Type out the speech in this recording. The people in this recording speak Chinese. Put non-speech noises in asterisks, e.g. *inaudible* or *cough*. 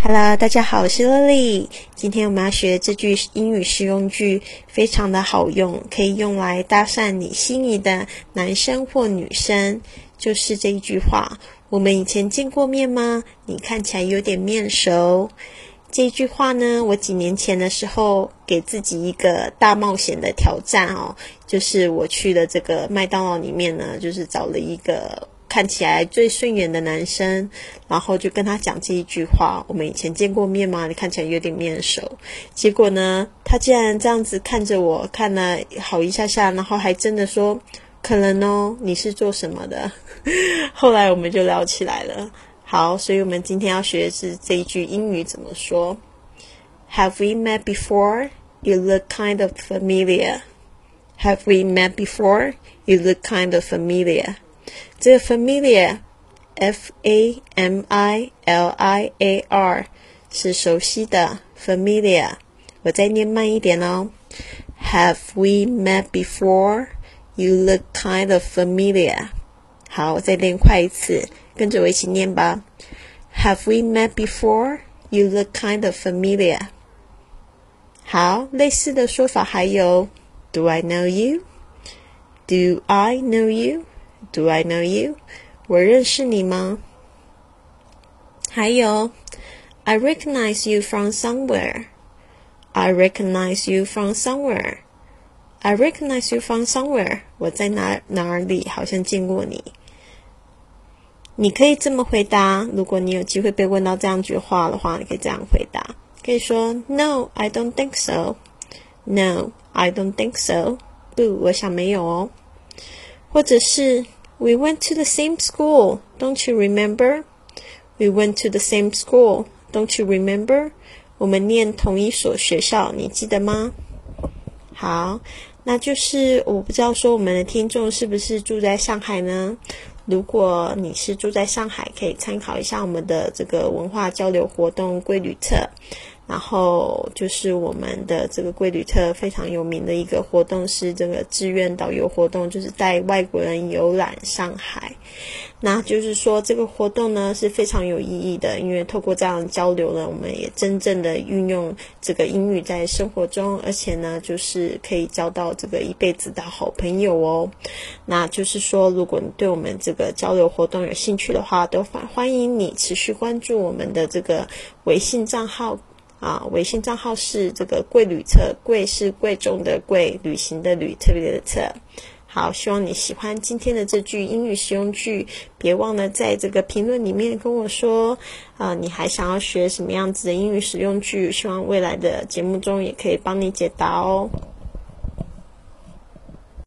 Hello，大家好，我是 Lily。今天我们要学这句英语实用句，非常的好用，可以用来搭讪你心仪的男生或女生。就是这一句话，我们以前见过面吗？你看起来有点面熟。这句话呢，我几年前的时候给自己一个大冒险的挑战哦，就是我去了这个麦当劳里面呢，就是找了一个。看起来最顺眼的男生，然后就跟他讲这一句话：“我们以前见过面吗？你看起来有点面熟。”结果呢，他竟然这样子看着我，看了好一下下，然后还真的说：“可能哦，你是做什么的？” *laughs* 后来我们就聊起来了。好，所以我们今天要学的是这一句英语怎么说：“Have we met before? You look kind of familiar. Have we met before? You look kind of familiar.” 这个 familiar，f a m i l i a r 是熟悉的 familiar。我再念慢一点哦。Have we met before? You look kind of familiar。好，我再念快一次，跟着我一起念吧。Have we met before? You look kind of familiar。好，类似的说法还有 Do I know you? Do I know you? Do I know you？我认识你吗？还有，I recognize you from somewhere。I recognize you from somewhere。I recognize you from somewhere。我在哪哪里好像见过你。你可以这么回答，如果你有机会被问到这样句话的话，你可以这样回答，可以说 No, I don't think so. No, I don't think so. 不，我想没有哦。 或者是 We went to the same school, don't you remember? We went to the same school, don't you remember? 我们念同一所学校，你记得吗？好，那就是我不知道说我们的听众是不是住在上海呢？如果你是住在上海，可以参考一下我们的这个文化交流活动规旅册。然后就是我们的这个贵旅特非常有名的一个活动是这个志愿导游活动，就是带外国人游览上海。那就是说这个活动呢是非常有意义的，因为透过这样交流呢，我们也真正的运用这个英语在生活中，而且呢就是可以交到这个一辈子的好朋友哦。那就是说，如果你对我们这个交流活动有兴趣的话，都欢欢迎你持续关注我们的这个微信账号。啊，微信账号是这个“贵旅册”，贵是贵重的贵，旅行的旅，特别的特。好，希望你喜欢今天的这句英语实用句，别忘了在这个评论里面跟我说，啊，你还想要学什么样子的英语实用句？希望未来的节目中也可以帮你解答哦。